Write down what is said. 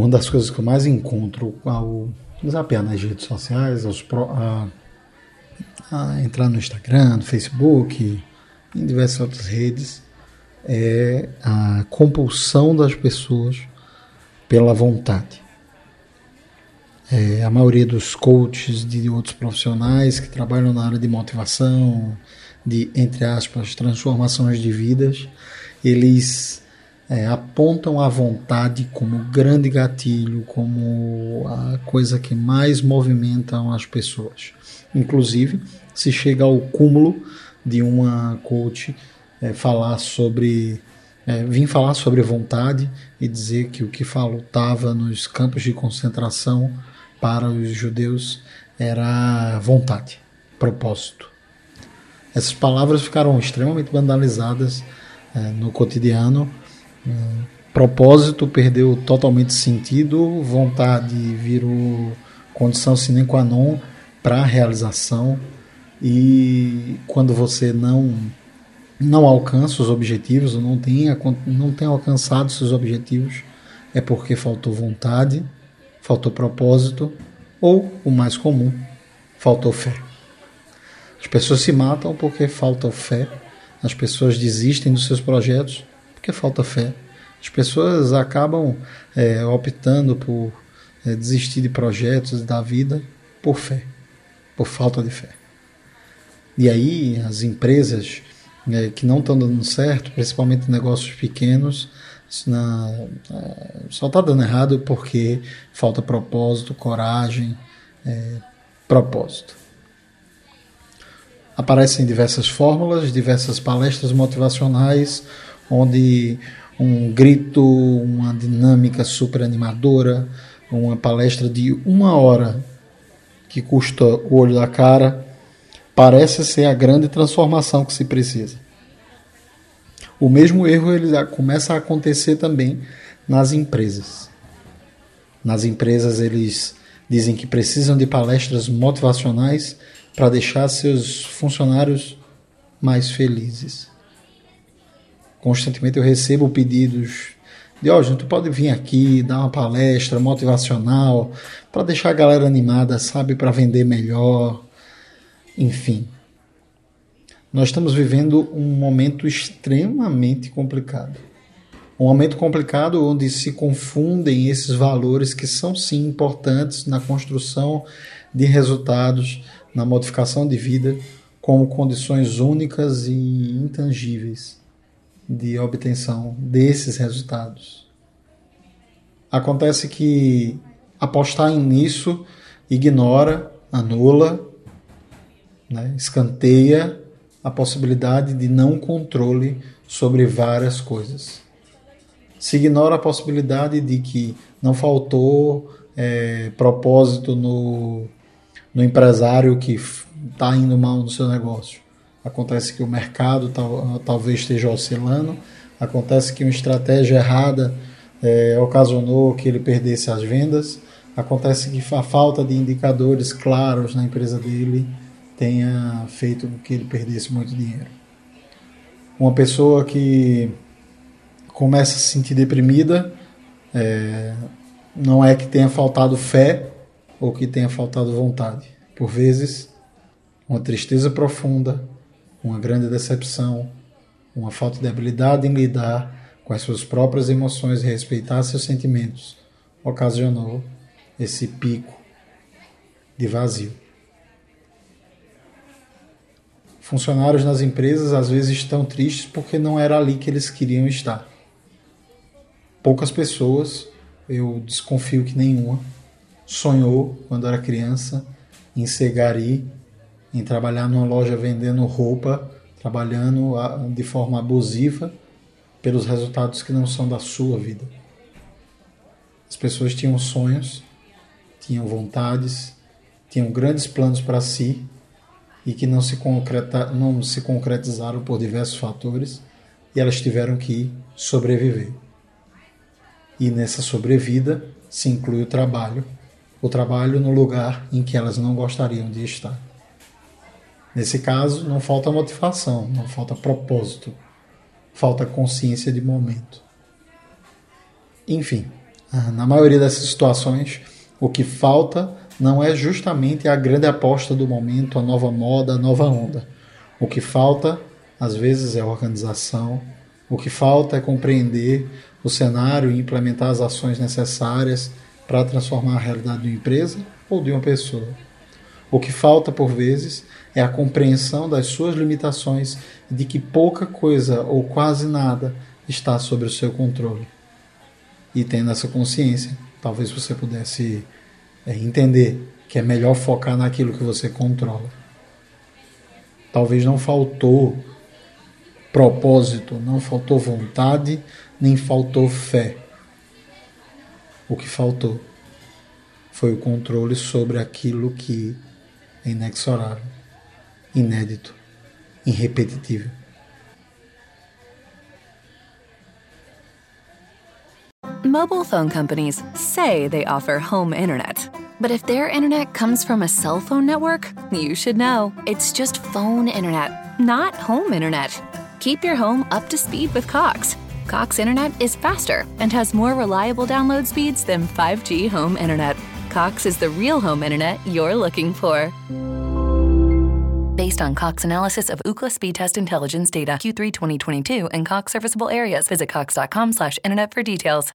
Uma das coisas que eu mais encontro ao zapear nas redes sociais, aos pro, a, a entrar no Instagram, no Facebook, em diversas outras redes, é a compulsão das pessoas pela vontade. É, a maioria dos coaches de outros profissionais que trabalham na área de motivação, de, entre aspas, transformações de vidas, eles é, apontam a vontade como grande gatilho, como a coisa que mais movimenta as pessoas. Inclusive, se chega ao cúmulo de uma coach é, falar sobre é, vim falar sobre vontade e dizer que o que faltava nos campos de concentração para os judeus era vontade, propósito. Essas palavras ficaram extremamente vandalizadas é, no cotidiano. Propósito perdeu totalmente sentido, vontade virou condição sine qua non para a realização. E quando você não não alcança os objetivos, não tem, não tem alcançado seus objetivos, é porque faltou vontade, faltou propósito ou, o mais comum, faltou fé. As pessoas se matam porque falta fé, as pessoas desistem dos seus projetos porque falta fé. As pessoas acabam é, optando por é, desistir de projetos da vida por fé, por falta de fé. E aí as empresas é, que não estão dando certo, principalmente negócios pequenos, na, é, só está dando errado porque falta propósito, coragem, é, propósito. Aparecem diversas fórmulas, diversas palestras motivacionais, onde um grito, uma dinâmica super animadora, uma palestra de uma hora que custa o olho da cara, parece ser a grande transformação que se precisa. O mesmo erro ele começa a acontecer também nas empresas. Nas empresas eles dizem que precisam de palestras motivacionais para deixar seus funcionários mais felizes. Constantemente eu recebo pedidos de, ó, oh, tu pode vir aqui dar uma palestra motivacional para deixar a galera animada, sabe, para vender melhor. Enfim, nós estamos vivendo um momento extremamente complicado. Um momento complicado onde se confundem esses valores que são sim importantes na construção de resultados, na modificação de vida, como condições únicas e intangíveis de obtenção desses resultados. Acontece que apostar nisso ignora, anula, né, escanteia a possibilidade de não controle sobre várias coisas. Se ignora a possibilidade de que não faltou é, propósito no, no empresário que está indo mal no seu negócio. Acontece que o mercado tal, talvez esteja oscilando, acontece que uma estratégia errada é, ocasionou que ele perdesse as vendas, acontece que a falta de indicadores claros na empresa dele tenha feito com que ele perdesse muito dinheiro. Uma pessoa que começa a se sentir deprimida, é, não é que tenha faltado fé ou que tenha faltado vontade. Por vezes, uma tristeza profunda, uma grande decepção, uma falta de habilidade em lidar com as suas próprias emoções e respeitar seus sentimentos ocasionou esse pico de vazio. Funcionários nas empresas às vezes estão tristes porque não era ali que eles queriam estar. Poucas pessoas, eu desconfio que nenhuma, sonhou quando era criança em ser gari, em trabalhar numa loja vendendo roupa, trabalhando de forma abusiva pelos resultados que não são da sua vida. As pessoas tinham sonhos, tinham vontades, tinham grandes planos para si e que não se, concreta, não se concretizaram por diversos fatores e elas tiveram que sobreviver. E nessa sobrevida se inclui o trabalho, o trabalho no lugar em que elas não gostariam de estar. Nesse caso, não falta motivação, não falta propósito, falta consciência de momento. Enfim, ah, na maioria dessas situações, o que falta não é justamente a grande aposta do momento, a nova moda, a nova onda. O que falta, às vezes, é organização, o que falta é compreender o cenário e implementar as ações necessárias para transformar a realidade de uma empresa ou de uma pessoa. O que falta, por vezes, é a compreensão das suas limitações e de que pouca coisa ou quase nada está sob o seu controle. E tendo essa consciência, talvez você pudesse é, entender que é melhor focar naquilo que você controla. Talvez não faltou propósito, não faltou vontade, nem faltou fé. O que faltou foi o controle sobre aquilo que é inexorável, inédito. Mobile phone companies say they offer home internet. But if their internet comes from a cell phone network, you should know. It's just phone internet, not home internet. Keep your home up to speed with Cox. Cox internet is faster and has more reliable download speeds than 5G home internet. Cox is the real home internet you're looking for. Based on Cox analysis of Ookla speed test intelligence data Q3 2022 and Cox serviceable areas, visit cox.com/internet for details.